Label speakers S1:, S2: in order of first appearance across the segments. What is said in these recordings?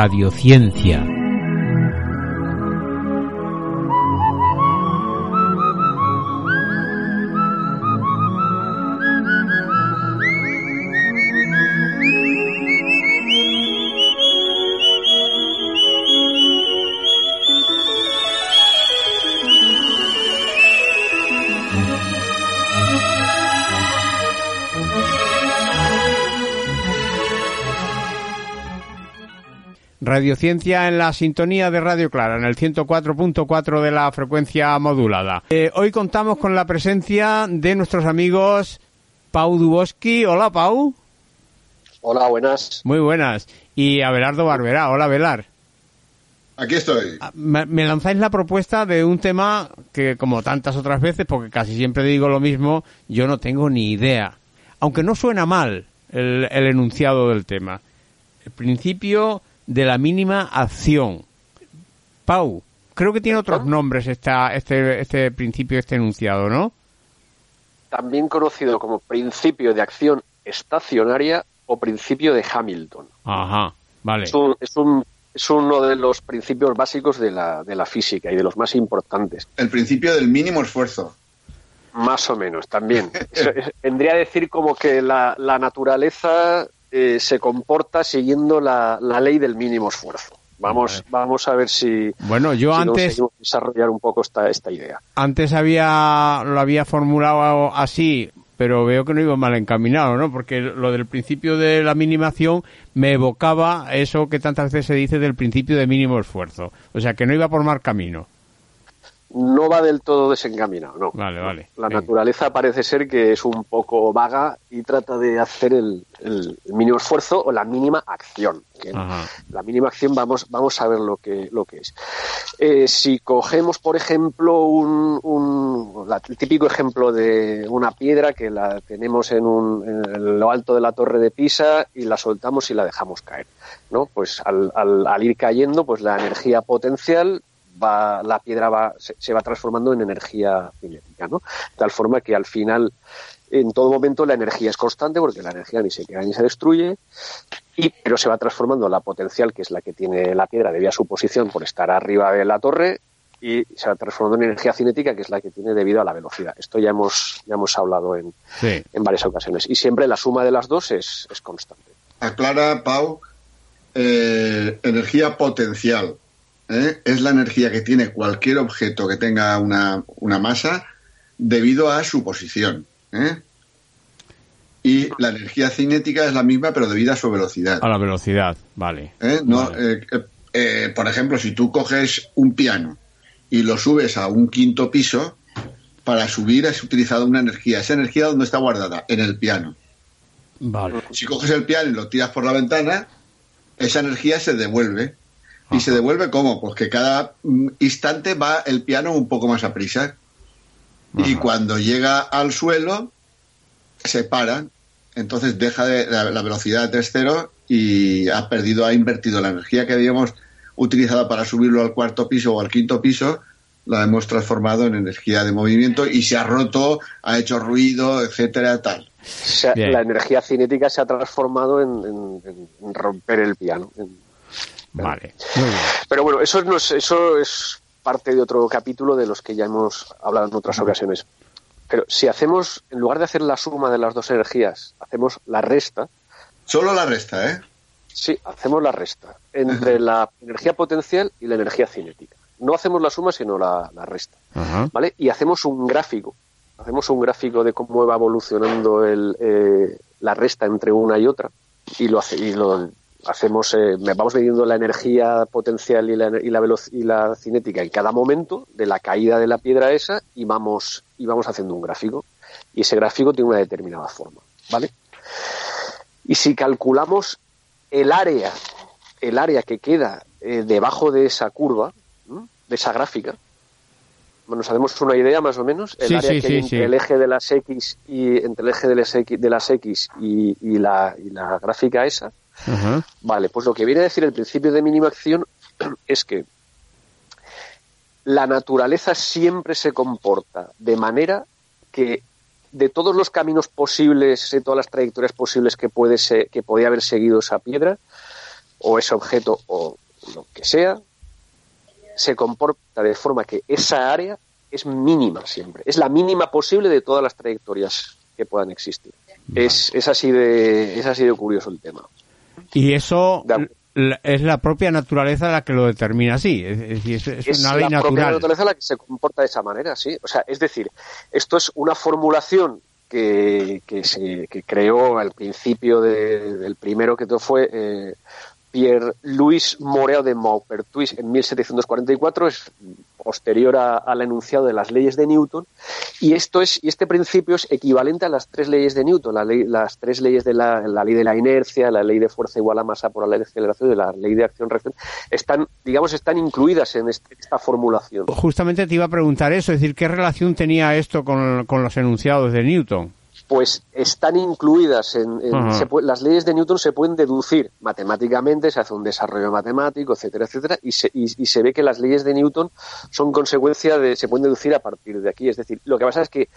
S1: Radiociencia. Radiociencia en la sintonía de Radio Clara, en el 104.4 de la frecuencia modulada. Eh, hoy contamos con la presencia de nuestros amigos Pau Duboski. Hola, Pau.
S2: Hola, buenas.
S1: Muy buenas. Y Abelardo Barbera. Hola, Belar.
S3: Aquí estoy.
S1: Ah, Me, me lanzáis la propuesta de un tema que, como tantas otras veces, porque casi siempre digo lo mismo, yo no tengo ni idea. Aunque no suena mal el, el enunciado del tema. El principio de la mínima acción. Pau, creo que tiene otros nombres esta, este, este principio, este enunciado, ¿no?
S2: También conocido como principio de acción estacionaria o principio de Hamilton.
S1: Ajá, vale.
S2: Es, un- es un- es uno de los principios básicos de la, de la física y de los más importantes.
S3: El principio del mínimo esfuerzo.
S2: Más o menos, también. Eso es- vendría a decir como que la, la naturaleza eh, se comporta siguiendo la, la ley del mínimo esfuerzo. Vamos, vamos a ver si,
S1: Bueno, yo
S2: si
S1: antes,
S2: conseguimos desarrollar un poco esta, esta idea.
S1: antes había, lo había formulado así, pero veo que no iba mal encaminado, ¿no? Porque lo del principio de la mínima acción me evocaba eso que tantas veces se dice del principio de mínimo esfuerzo. O sea, que no iba por mal camino.
S2: No va del todo desencaminado, no.
S1: Vale, vale.
S2: La
S1: Venga.
S2: naturaleza parece ser que es un poco vaga y trata de hacer el, el- mínimo esfuerzo o la mínima acción. que. La mínima acción vamos, vamos a ver lo que, lo que es. Eh, si cogemos, por ejemplo, un, un- la- el típico ejemplo de una piedra que la tenemos en, un, en lo alto de la torre de Pisa y la soltamos y la dejamos caer. ¿no? Pues al, al- al ir cayendo, pues la energía potencial va, la piedra va, se, se va transformando en energía cinética, ¿no? De tal forma que al final, en todo momento, la energía es constante, porque la energía ni se crea ni se destruye, y, pero se va transformando la potencial, que es la que tiene la piedra debido a su posición por estar arriba de la torre, y se va transformando en energía cinética, que es la que tiene debido a la velocidad. Esto ya hemos, ya hemos hablado en,
S1: Sí.
S2: en varias ocasiones. Y siempre la suma de las dos es, es constante.
S3: Aclara, Pau, eh, energía potencial. ¿Eh? Es la energía que tiene cualquier objeto que tenga una, una masa debido a su posición. ¿eh? Y la energía cinética es la misma, pero debido a su velocidad.
S1: A la velocidad, vale.
S3: ¿eh? No,
S1: Vale.
S3: por ejemplo, si tú coges un piano y lo subes a un quinto piso, para subir has utilizado una energía. ¿Esa energía dónde está guardada? En el piano.
S1: Vale.
S3: Si coges el piano y lo tiras por la ventana, esa energía se devuelve. ¿Y se devuelve cómo? Pues que cada mm, instante va el piano un poco más a prisa. Y cuando llega al suelo, se para. Entonces deja de, la, la velocidad es cero y ha perdido, ha invertido la energía que habíamos utilizado para subirlo al cuarto piso o al quinto piso, la hemos transformado en energía de movimiento y se ha roto, ha hecho ruido, etcétera, tal.
S2: O sea,
S1: Bien.
S2: la energía cinética se ha transformado en, en- en romper el piano. en-
S1: Vale. Muy bien.
S2: Pero bueno, eso, no es, eso es parte de otro capítulo de los que ya hemos hablado en otras ocasiones. Pero si hacemos, en lugar de hacer la suma de las dos energías, hacemos la resta,
S3: Solo la resta, ¿eh?
S2: sí, hacemos la resta entre la energía potencial y la energía cinética. No hacemos la suma, sino la, la resta.
S1: Ajá.
S2: ¿vale? Y hacemos un gráfico. Hacemos un gráfico de cómo va evolucionando el, eh, la resta entre una y otra. Y lo, hace, y lo hacemos, eh, vamos midiendo la energía potencial y la, y, la y la cinética en cada momento de la caída de la piedra esa y vamos, y vamos haciendo un gráfico. Y ese gráfico tiene una determinada forma, ¿vale? Y si calculamos el área, el área que queda eh, debajo de esa curva, ¿m? de esa gráfica, nos hacemos una idea más o menos el
S1: Sí,
S2: área
S1: sí,
S2: que hay entre el eje de las x y entre el eje de las x, de las x y, y la, y la gráfica esa Vale pues lo que viene a decir el principio de mínima acción es que la naturaleza siempre se comporta de manera que de todos los caminos posibles, de todas las trayectorias posibles que puede ser, que podía haber seguido esa piedra, o ese objeto o lo que sea se comporta de forma que esa área es mínima siempre, es la mínima posible de todas las trayectorias que puedan existir. Es, es, así de, es así de curioso el tema.
S1: Y eso es la propia naturaleza la que lo determina así. Es, es, una ley natural.
S2: Es la propia naturaleza la que se comporta de esa manera, sí. O sea, es decir, esto es una formulación que, que se que creó al principio de, del primero que todo fue eh, Pierre-Louis Moreau de Maupertuis en 1744, es posterior al enunciado de las leyes de Newton, y esto es y este principio es equivalente a las tres leyes de Newton, la las tres leyes de la, ley de la inercia, la ley de fuerza igual a masa por la ley de la ley de acción-reacción, están, digamos, están incluidas en este, esta formulación.
S1: Justamente te iba a preguntar eso, es decir, ¿qué relación tenía esto con los enunciados de Newton?
S2: Pues están incluidas en, las leyes de Newton se pueden deducir matemáticamente se hace un desarrollo matemático etcétera etcétera y se, y, se ve que las leyes de Newton son consecuencia de se pueden deducir a partir de aquí. Es decir lo que pasa es que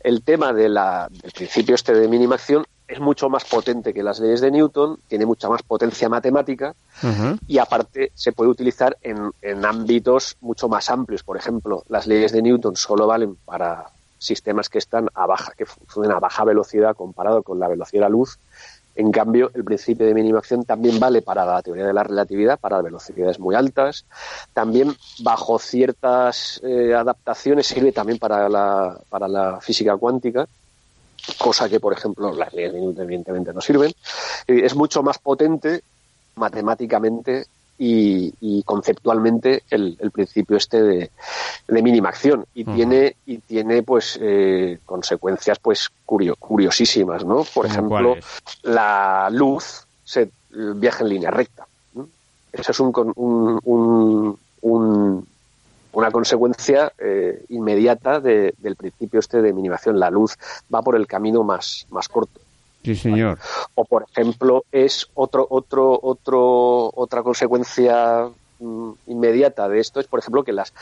S2: el tema de la, del principio este de mínima acción es mucho más potente que las leyes de Newton, tiene mucha más potencia matemática y aparte se puede utilizar en, en ámbitos mucho más amplios. Por ejemplo, las leyes de Newton solo valen para sistemas que están a baja, que funcionan a baja velocidad comparado con la velocidad de la luz. En cambio, el principio de mínima acción también vale para la teoría de la relatividad, para velocidades muy altas. También, bajo ciertas eh, adaptaciones, sirve también para la, para la física cuántica, cosa que, por ejemplo, las leyes de Newton evidentemente no sirven. Es mucho más potente matemáticamente y, conceptualmente el, principio este de, mínima acción. Y tiene y tiene pues eh, consecuencias pues curiosísimas no por ejemplo la luz se viaja en línea recta esa es un, un, una consecuencia eh, inmediata del principio este de minimación. La luz va por el camino más más corto
S1: Sí, señor.
S2: O, por ejemplo, es otro, otro, otro, otra consecuencia mm, inmediata de esto es, por ejemplo, que las,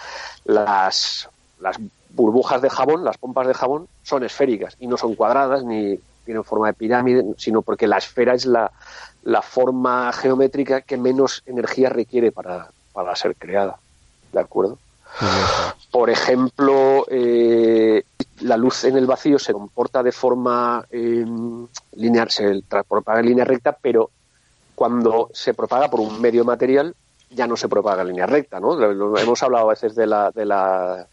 S2: las, las burbujas de jabón, las pompas de jabón, son esféricas y no son cuadradas ni tienen forma de pirámide, sino porque la esfera es la, la forma geométrica que menos energía requiere para, para ser creada. ¿De acuerdo? Por ejemplo, eh, la luz en el vacío se comporta de forma eh, lineal, se propaga en línea recta, pero cuando se propaga por un medio material ya no se propaga en línea recta, ¿no? Hemos hablado a veces de la, de la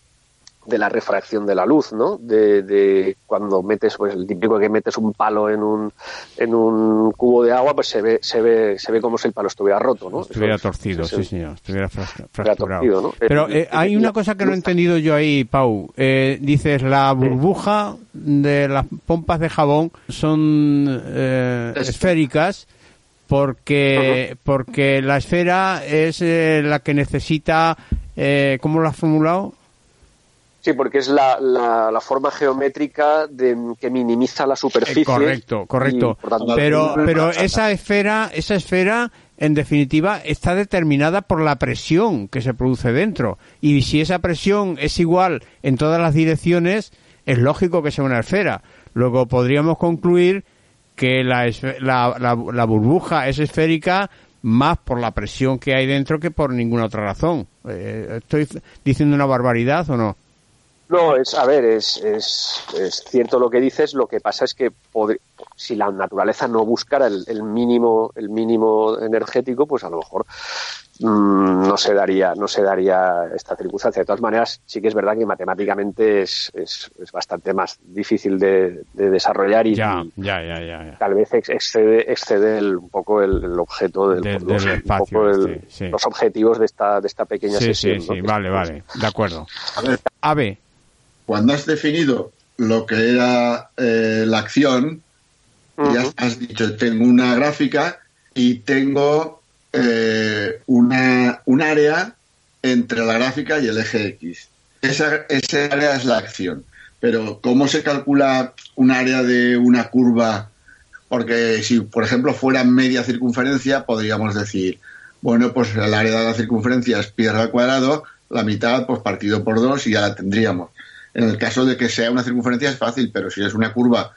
S2: de la refracción de la luz, ¿no? De, cuando metes, pues el típico que metes un palo en un, en un cubo de agua, pues se ve, se ve, se ve como si el palo estuviera roto, ¿no?
S1: Estuviera torcido, sí, señor, estuviera fracturado. Pero eh, hay una cosa que no he entendido yo ahí, Pau. Eh, dices, la burbuja de las pompas de jabón son eh, esféricas porque, porque la esfera es la que necesita, ¿cómo lo has formulado?
S2: Sí, porque es la, la, forma geométrica de, que minimiza la superficie. Eh,
S1: correcto, correcto. pero pero esa esfera, esa esfera, en definitiva, está determinada por la presión que se produce dentro. Y si esa presión es igual en todas las direcciones, es lógico que sea una esfera. Luego podríamos concluir que la, la, la burbuja es esférica más por la presión que hay dentro que por ninguna otra razón. Eh, ¿Estoy diciendo una barbaridad o no?
S2: No, es, a ver, es, es, cierto lo que dices, lo que pasa es que si la naturaleza no buscara el, mínimo, el mínimo energético, pues a lo mejor mm, no se daría, no se daría esta circunstancia. De todas maneras, sí que es verdad que matemáticamente es, es, bastante más difícil de, desarrollar y,
S1: ya, ya, ya,
S2: tal vez excede, excede un poco el, objeto del, los,
S1: espacio,
S2: los objetivos de esta, de esta pequeña
S1: sí,
S2: sesión.
S1: Sí, sí, vale, vale, de acuerdo. A ver,
S3: cuando has definido lo que era eh, la acción, ya has dicho, tengo una gráfica y tengo eh, una, un área entre la gráfica y el eje X. Esa, ese área es la acción. Pero ¿cómo se calcula un área de una curva? Porque si, por ejemplo, fuera media circunferencia, podríamos decir, bueno, pues el área de la circunferencia es pi al cuadrado, la mitad, pues partido por dos y ya la tendríamos. En el caso de que sea una circunferencia es fácil, pero si es una curva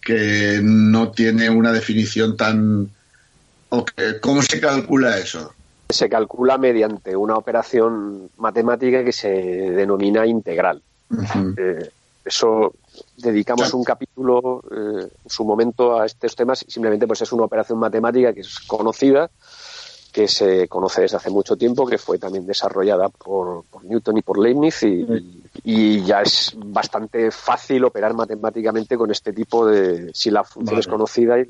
S3: que no tiene una definición tan ¿Cómo se calcula eso?
S2: Se calcula mediante una operación matemática que se denomina integral. Eh, eso dedicamos un capítulo eh, en su momento a estos temas y simplemente pues es una operación matemática que es conocida que se conoce desde hace mucho tiempo, que fue también desarrollada por, Newton y por Leibniz y, ya es bastante fácil operar matemáticamente con este tipo de... si la función es conocida y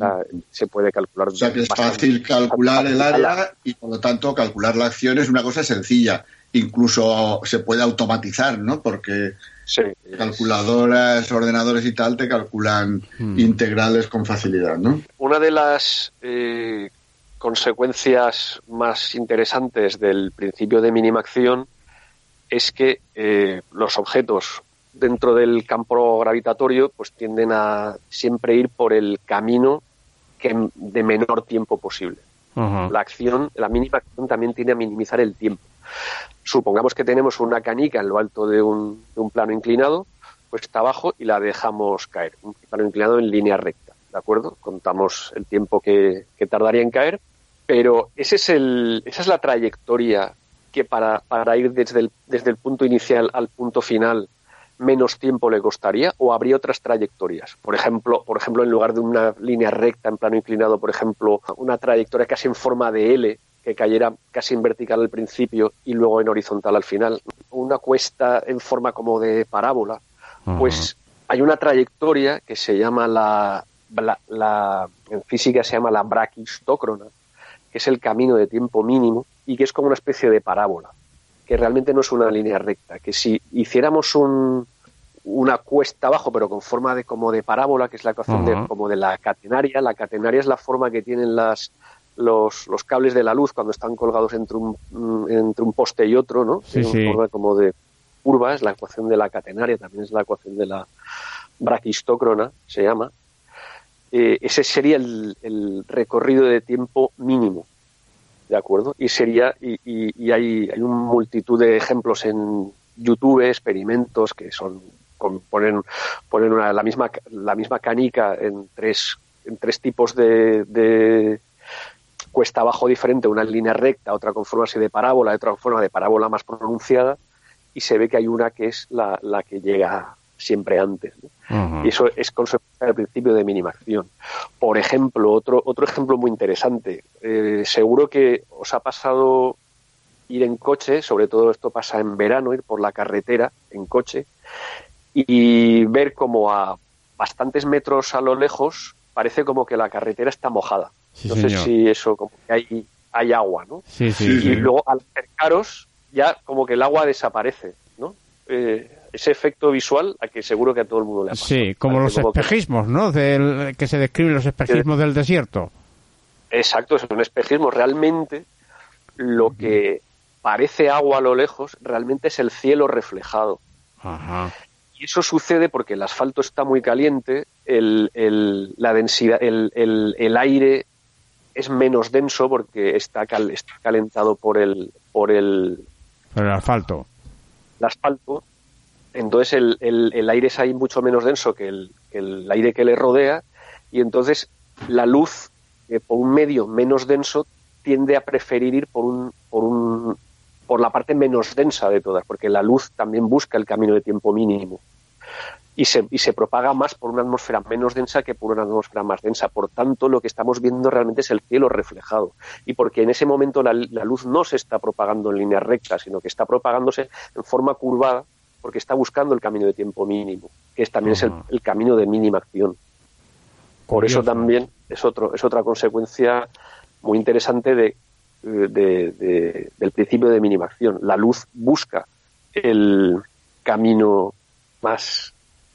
S2: se puede calcular.
S3: O sea que es fácil calcular el área y por lo tanto calcular la acción es una cosa sencilla. Incluso se puede automatizar, ¿no? Porque calculadoras, ordenadores y tal te calculan hmm. integrales con facilidad, ¿no?
S2: Una de las eh, consecuencias más interesantes del principio de mínima acción es que eh, los objetos dentro del campo gravitatorio pues tienden a siempre ir por el camino que de menor tiempo posible. La acción, la mínima acción también tiende a minimizar el tiempo. Supongamos que tenemos una canica en lo alto de un, de un plano inclinado, pues está abajo y la dejamos caer. Un plano inclinado en línea recta, ¿de acuerdo? Contamos el tiempo que, que tardaría en caer pero ese es el, esa es la trayectoria que para, para ir desde el, desde el punto inicial al punto final menos tiempo le costaría o habría otras trayectorias. Por ejemplo, por ejemplo, en lugar de una línea recta en plano inclinado, por ejemplo, una trayectoria casi en forma de L que cayera casi en vertical al principio y luego en horizontal al final, una cuesta en forma como de parábola, pues hay una trayectoria que se llama la, la, en física se llama la braquistócrona, que es el camino de tiempo mínimo y que es como una especie de parábola, que realmente no es una línea recta, que si hiciéramos un, una cuesta abajo, pero con forma de como de parábola, que es la ecuación de, como de la catenaria, la catenaria es la forma que tienen las los, los cables de la luz cuando están colgados entre un, entre un poste y otro, ¿no?
S1: Sí,
S2: forma como de curva, es la ecuación de la catenaria, también es la ecuación de la braquistócrona, se llama. Eh, ese sería el, recorrido de tiempo mínimo. ¿De acuerdo? Y sería, y, y, hay, hay una multitud de ejemplos en YouTube, experimentos que son ponen, ponen una, la misma la misma canica en tres en tres tipos de, de cuesta abajo diferente, una en línea recta, otra con forma así de parábola, otra con forma de parábola más pronunciada, y se ve que hay una que es la, la que llega siempre antes. Y eso es consecuencia del principio de minimación. Por ejemplo, otro, otro ejemplo muy interesante. Eh, seguro que os ha pasado ir en coche, sobre todo esto pasa en verano, ir por la carretera en coche y ver como a bastantes metros a lo lejos parece como que la carretera está mojada. no sé si eso, como que hay, hay agua, ¿no?
S1: y
S2: luego al acercaros ya como que el agua desaparece, ¿no? Eh, ese efecto visual a que seguro que a todo el mundo le ha pasado.
S1: Sí, como los espejismos, ¿no? Del, que se describen los espejismos del desierto.
S2: Exacto, son espejismos. Realmente lo que parece agua a lo lejos realmente es el cielo reflejado. Y eso sucede porque el asfalto está muy caliente, el, el la densidad, el, el, aire es menos denso porque está, está calentado por el, por el,
S1: por el asfalto.
S2: El asfalto entonces el, el, aire es ahí mucho menos denso que el, el, aire que le rodea y entonces la luz eh, por un medio menos denso tiende a preferir ir por un, por un por la parte menos densa de todas, porque la luz también busca el camino de tiempo mínimo y se, y se propaga más por una atmósfera menos densa que por una atmósfera más densa. Por tanto, lo que estamos viendo realmente es el cielo reflejado. Y porque en ese momento la, la luz no se está propagando en línea recta, sino que está propagándose en forma curvada porque está buscando el camino de tiempo mínimo, que es, también es el, camino de mínima acción. Por eso también es, otro, es otra consecuencia muy interesante de, del principio de mínima acción. La luz busca el camino más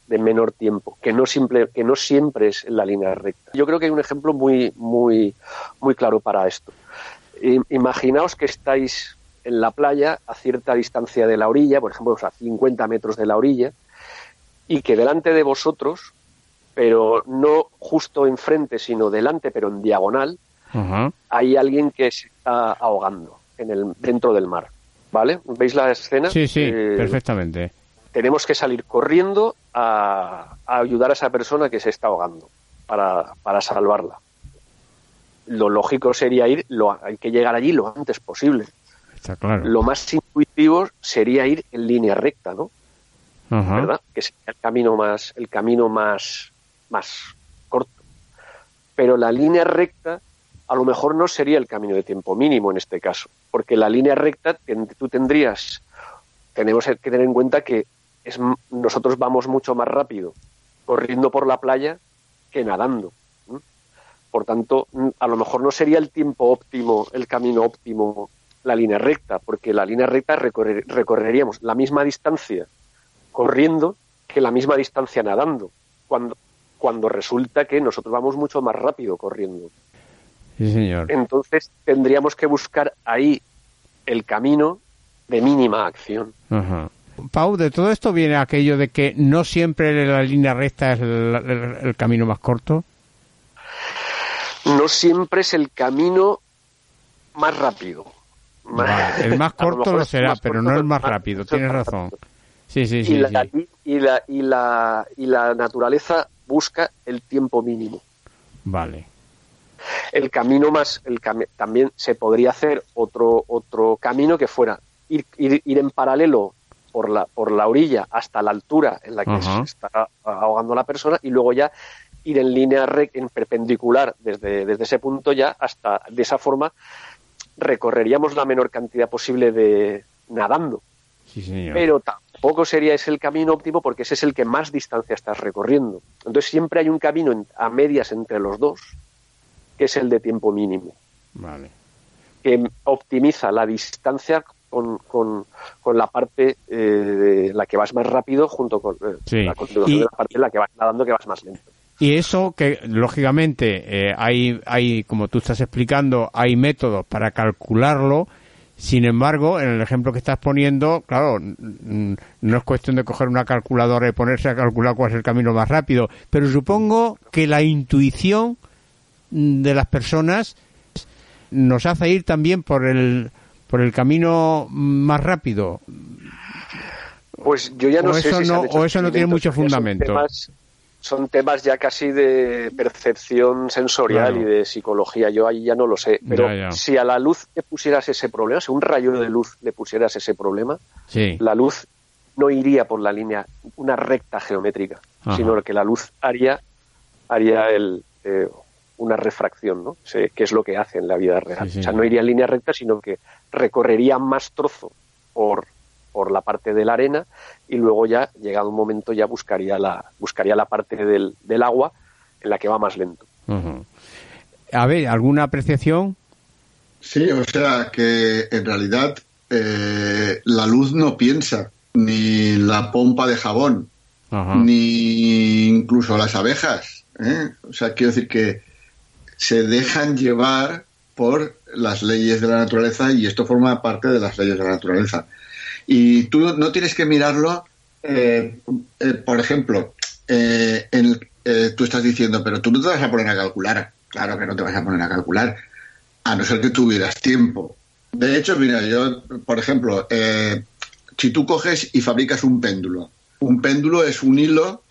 S2: de menor tiempo, que no, simple, que no siempre es la línea recta. Yo creo que hay un ejemplo muy, muy, muy claro para esto. Imaginaos que estáis en la playa a cierta distancia de la orilla, por ejemplo, a 50 metros de la orilla, y que delante de vosotros, pero no justo enfrente, sino delante, pero en diagonal, hay alguien que se está ahogando en el, dentro del mar. ¿Vale? ¿Veis la escena?
S1: Sí, sí, eh, perfectamente.
S2: Tenemos que salir corriendo a, ayudar a esa persona que se está ahogando para, para salvarla. lo lógico sería ir, lo, hay que llegar allí lo antes posible.
S1: Está claro.
S2: Lo más intuitivo sería ir en línea recta, ¿no? ¿Verdad? Que sería el camino más, el camino más, más corto. Pero la línea recta a lo mejor no sería el camino de tiempo mínimo en este caso, porque la línea recta tú tendrías, tenemos que tener en cuenta que es, nosotros vamos mucho más rápido corriendo por la playa que nadando. Por tanto, a lo mejor no sería el tiempo óptimo, el camino óptimo, la línea recta, porque la línea recta recorrer- recorreríamos la misma distancia corriendo que la misma distancia nadando, cuando, cuando resulta que nosotros vamos mucho más rápido corriendo.
S1: Sí, señor.
S2: Entonces tendríamos que buscar ahí el camino de mínima acción.
S1: Ajá. Pau, de todo esto viene aquello de que no siempre la línea recta es el, el- el camino más corto.
S2: No siempre es el camino más rápido.
S1: Vale, el más
S2: lo
S1: corto lo será,
S2: más
S1: pero
S2: corto,
S1: no el más rápido. Tienes razón.
S2: rápido.
S1: Sí, sí,
S2: y,
S1: sí.
S2: la,
S1: sí.
S2: y, la, y, la, y la naturaleza busca el tiempo mínimo.
S1: Vale.
S2: El camino más, el cami- también se podría hacer otro otro camino que fuera ir, ir, ir en paralelo por la por la orilla hasta la altura en la que se está ahogando la persona y luego ya ir en línea recta, en perpendicular desde, desde ese punto ya hasta de esa forma recorreríamos la menor cantidad posible de nadando
S1: Sí, señor.
S2: pero tampoco sería ese el camino óptimo porque ese es el que más distancia estás recorriendo. Entonces siempre hay un camino en- a medias entre los dos, que es el de tiempo mínimo,
S1: Vale.
S2: que optimiza la distancia con, con, con la parte eh, de la que vas más rápido junto con eh,
S1: Sí.
S2: la continuación
S1: Y-
S2: de la parte en la que vas nadando que vas más lento.
S1: Y eso que, lógicamente, eh, hay, hay, como tú estás explicando, hay métodos para calcularlo. Sin embargo, en el ejemplo que estás poniendo, claro, no es cuestión de coger una calculadora y ponerse a calcular cuál es el camino más rápido, pero supongo que la intuición de las personas nos hace ir también por el por el camino más rápido.
S2: Pues yo ya no
S1: O
S2: sé
S1: eso
S2: si
S1: no- o eso no tiene mucho
S2: son
S1: fundamento.
S2: temas- Son temas ya casi de percepción sensorial
S1: Claro.
S2: y de psicología. Yo ahí ya no lo sé. Pero
S1: Ya, ya.
S2: si a la luz le pusieras ese problema, si un rayo de luz le pusieras ese problema,
S1: Sí.
S2: la luz no iría por la línea, una recta geométrica,
S1: Ajá.
S2: sino que la luz haría, haría el, eh, una refracción, ¿no? Sí, que es lo que hace en la vida real.
S1: Sí, sí.
S2: O sea, no iría en línea recta, sino que recorrería más trozo por, por la parte de la arena y luego ya, llegado un momento, ya buscaría la, buscaría la parte del, del agua en la que va más lento.
S1: A ver, ¿alguna apreciación?
S3: Sí, o sea que en realidad eh, la luz no piensa, ni la pompa de jabón,
S1: Ajá.
S3: ni incluso las abejas. ¿eh? O sea, quiero decir que se dejan llevar por las leyes de la naturaleza y esto forma parte de las leyes de la naturaleza. Y tú no tienes que mirarlo, eh, eh, por ejemplo, eh, en el- eh, tú estás diciendo, pero tú no te vas a poner a calcular. Claro que no te vas a poner a calcular, a no ser que tuvieras tiempo. De hecho, mira, yo, por ejemplo, eh, si tú coges y fabricas un péndulo, un péndulo es un hilo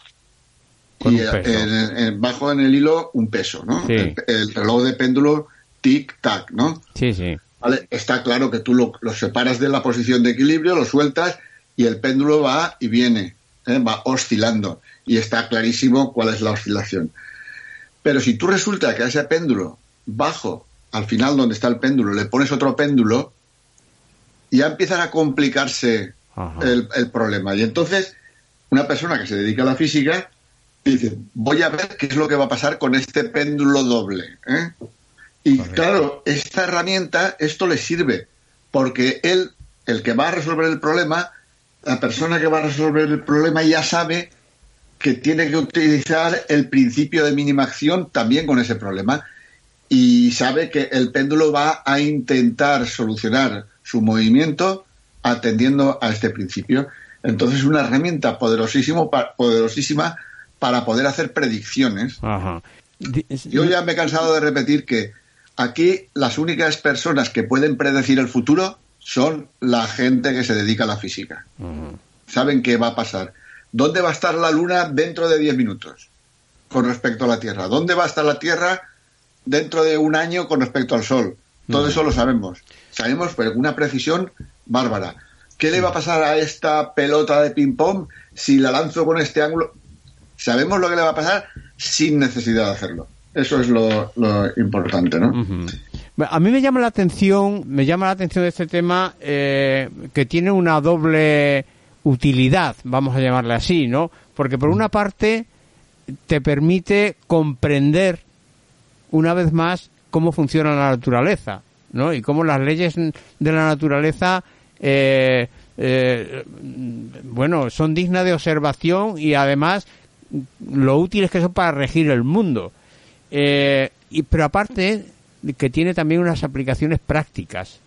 S1: Con
S3: y
S1: un
S3: en- en- bajo en el hilo un peso, ¿no?
S1: Sí.
S3: El, el reloj de péndulo tic-tac, ¿no?
S1: Sí, sí.
S3: ¿Vale? Está claro que tú lo, lo separas de la posición de equilibrio, lo sueltas y el péndulo va y viene, ¿eh? va oscilando. Y está clarísimo cuál es la oscilación. Pero si tú resulta que a ese péndulo, bajo, al final donde está el péndulo, le pones otro péndulo, ya empiezan a complicarse el problema. Y entonces, una persona que se dedica a la física dice, voy a ver qué es lo que va a pasar con este péndulo doble. ¿eh? Y
S1: Correcto.
S3: claro, esta herramienta, esto le sirve, porque él, el que va a resolver el problema, la persona que va a resolver el problema ya sabe que tiene que utilizar el principio de mínima acción también con ese problema y sabe que el péndulo va a intentar solucionar su movimiento atendiendo a este principio. Entonces es una herramienta poderosísimo, poderosísima para poder hacer predicciones.
S1: Ajá.
S3: Yo ya me he cansado de repetir que aquí las únicas personas que pueden predecir el futuro son la gente que se dedica a la física. Saben qué va a pasar. ¿Dónde va a estar la Luna dentro de 10 minutos con respecto a la Tierra? ¿Dónde va a estar la Tierra dentro de un año con respecto al Sol. Todo eso lo sabemos. Sabemos, pero con una precisión bárbara. ¿Qué le va a pasar a esta pelota de ping-pong si la lanzo con este ángulo? Sabemos lo que le va a pasar sin necesidad de hacerlo. Eso es lo, importante, ¿no?
S1: A mí me llama la atención, me llama la atención de este tema eh, que tiene una doble utilidad, vamos a llamarle así, ¿no? Porque por una parte te permite comprender una vez más cómo funciona la naturaleza, ¿no? Y cómo las leyes de la naturaleza, eh, eh, bueno, son dignas de observación y además lo útiles que son para regir el mundo. Eh, y, pero aparte que tiene también unas aplicaciones prácticas.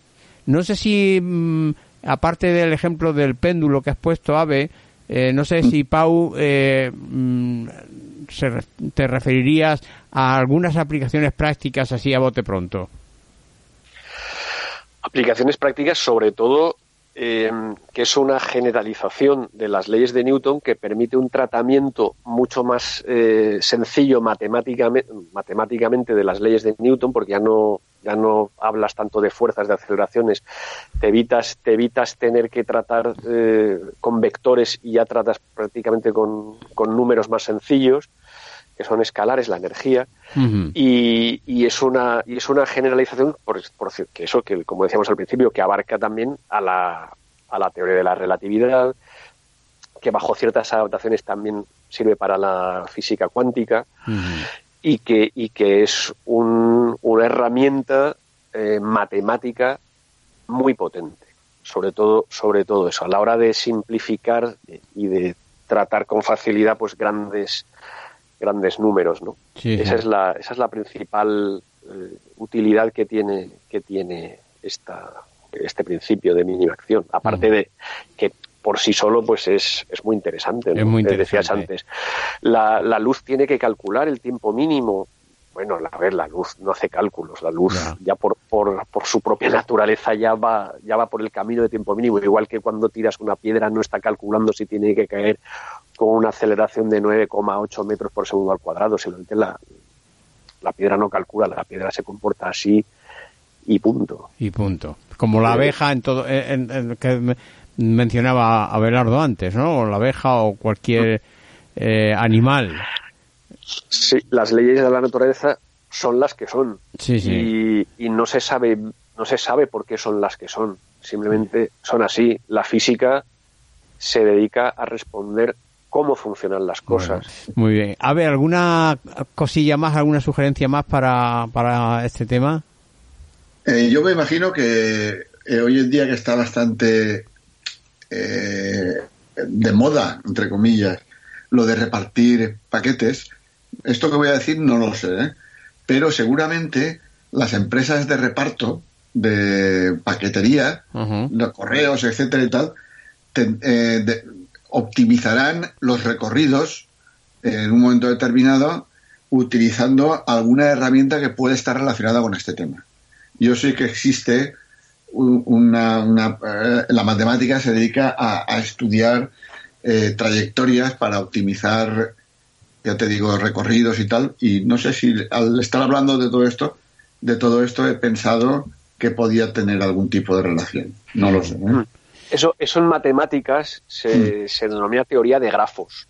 S1: No sé si, mm, aparte del ejemplo del péndulo que has puesto, Ave, eh, no sé si Pau eh, mm, te referirías a algunas aplicaciones prácticas así a bote pronto.
S2: Aplicaciones prácticas, sobre todo Em, que es una generalización de las leyes de Newton que permite un tratamiento mucho más eh, sencillo matemáticamente, matemáticamente de las leyes de Newton, porque ya no, ya no hablas tanto de fuerzas, de aceleraciones, te evitas, te evitas tener que tratar eh, con vectores y ya tratas prácticamente con, números más sencillos que son escalares, la energía, y, y, es una y es una generalización por, por, que eso que como decíamos al principio que abarca también a la, a la teoría de la relatividad, que bajo ciertas adaptaciones también sirve para la física cuántica y que y que es un, una herramienta eh, matemática muy potente, sobre todo sobre todo eso. A la hora de simplificar y de tratar con facilidad pues grandes grandes números, ¿no? esa es la esa es la principal eh, utilidad que tiene que tiene esta este principio de mínima acción, aparte de que por sí solo pues es, es muy interesante.
S1: Es muy interesante.
S2: Decías antes, la, la luz tiene que calcular el tiempo mínimo bueno, a ver, la luz no hace cálculos, la luz ya por, por, por, su propia naturaleza ya va, ya va por el camino de tiempo mínimo, igual que cuando tiras una piedra no está calculando si tiene que caer con una aceleración de 9,8 metros por segundo al cuadrado, simplemente la, la piedra no calcula, la piedra se comporta así y punto.
S1: Y punto. Como la abeja en todo, en, que mencionaba Abelardo antes, ¿no? O la abeja o cualquier eh, animal.
S2: Sí, las leyes de la naturaleza son las que son.
S1: Sí,
S2: sí. Y, y, no se sabe, no se sabe por qué son las que son. Simplemente son así. La física se dedica a responder cómo funcionan las cosas.
S1: muy bien. A ver, ¿alguna cosilla más, alguna sugerencia más para, para este tema?
S3: Eh, yo me imagino que eh, hoy en día que está bastante eh, de moda, entre comillas, lo de repartir paquetes, esto que voy a decir no lo sé, pero seguramente las empresas de reparto de paquetería, de correos, etcétera y tal, optimizarán los recorridos en un momento determinado utilizando alguna herramienta que puede estar relacionada con este tema. Yo sé que existe una, eh, la matemática se dedica a, estudiar eh, trayectorias para optimizar, ya te digo, recorridos y tal. Y no sé si al estar hablando de todo esto, de todo esto he pensado que podía tener algún tipo de relación. No lo sé. ¿eh?
S2: Eso, eso en matemáticas se, mm. se denomina teoría de grafos.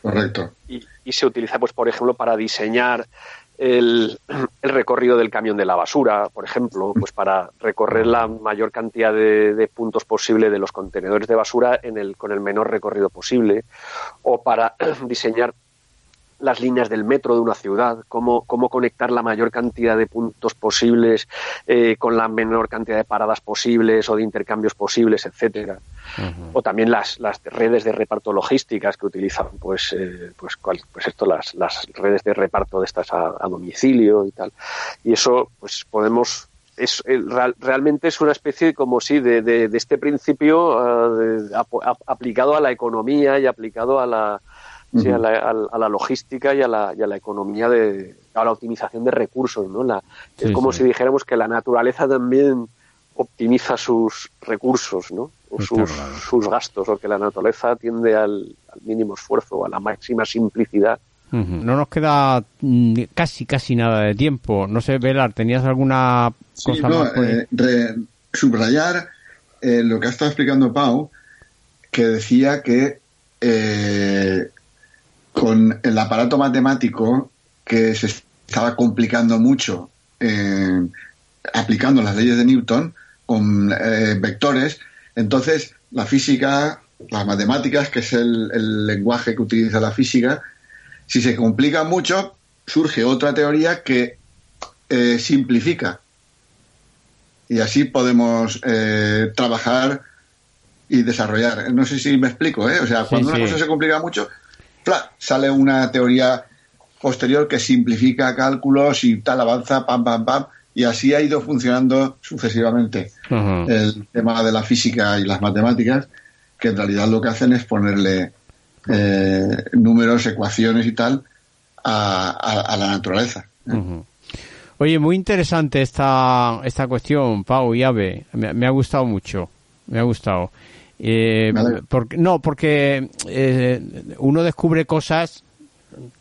S3: Correcto.
S2: Y, y, se utiliza, pues, por ejemplo, para diseñar el, recorrido del camión de la basura, por ejemplo, pues para recorrer la mayor cantidad de, puntos posible de los contenedores de basura en el, con el menor recorrido posible, o para diseñar las líneas del metro de una ciudad, cómo, cómo conectar la mayor cantidad de puntos posibles eh, con la menor cantidad de paradas posibles o de intercambios posibles, etcétera. O también las, las redes de reparto logísticas que utilizan, pues, eh, pues, pues esto, las, las redes de reparto de estas a, domicilio y tal. Y eso, pues podemos es, realmente es una especie como si de, de, este principio aplicado a la economía y aplicado a la, a, la, logística y a la, y a la economía de a la optimización de recursos no la, es como si dijéramos que la naturaleza también optimiza sus recursos no o sus, sus, gastos o que la naturaleza tiende al, mínimo esfuerzo a la máxima simplicidad.
S1: No nos queda mm, casi, casi nada de tiempo. No sé, Velar, ¿tenías alguna cosa más?
S3: Eh, subrayar eh, lo que ha estado explicando Pau, que decía que eh, con el aparato matemático que se estaba complicando mucho aplicando las leyes de Newton con vectores, entonces la física, las matemáticas, que es el lenguaje que utiliza la física, si se complica mucho, surge otra teoría que eh, simplifica. Y así podemos eh, trabajar y desarrollar. No sé si me explico, ¿eh? O sea, cuando una cosa se complica mucho, sale una teoría posterior que simplifica cálculos y tal avanza, pam, pam, pam. Y así ha ido funcionando sucesivamente el tema de la física y las matemáticas, que en realidad lo que hacen es ponerle eh, números, ecuaciones y tal a, la naturaleza.
S1: Oye, muy interesante esta, esta cuestión, Pau y Ave. Me, ha gustado mucho. Me ha gustado. Eh, porque, no, porque eh, uno descubre cosas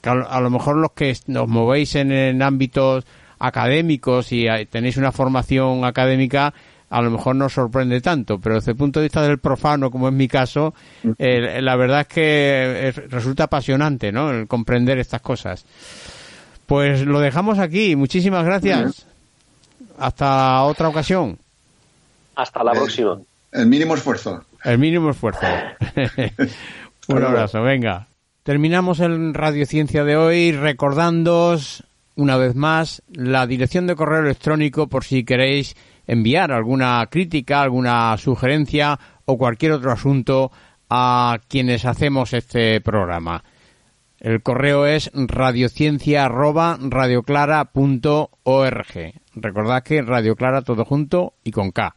S1: que a, lo mejor los que nos movéis en ámbitos académicos y tenéis una formación académica, a lo mejor no sorprende tanto, pero desde el punto de vista del profano, como es mi caso, eh, la verdad es que resulta apasionante, ¿no? El comprender estas cosas. Pues lo dejamos aquí. Muchísimas gracias. Hasta otra ocasión.
S2: Hasta la próxima.
S3: El mínimo esfuerzo.
S1: El mínimo esfuerzo. Un abrazo, venga. Terminamos el Radiociencia de hoy recordándoos una vez más la dirección de correo electrónico por si queréis enviar alguna crítica, alguna sugerencia o cualquier otro asunto a quienes hacemos este programa. El correo es radiociencia@radioclara.org. Recordad que Radio Clara todo junto y con K.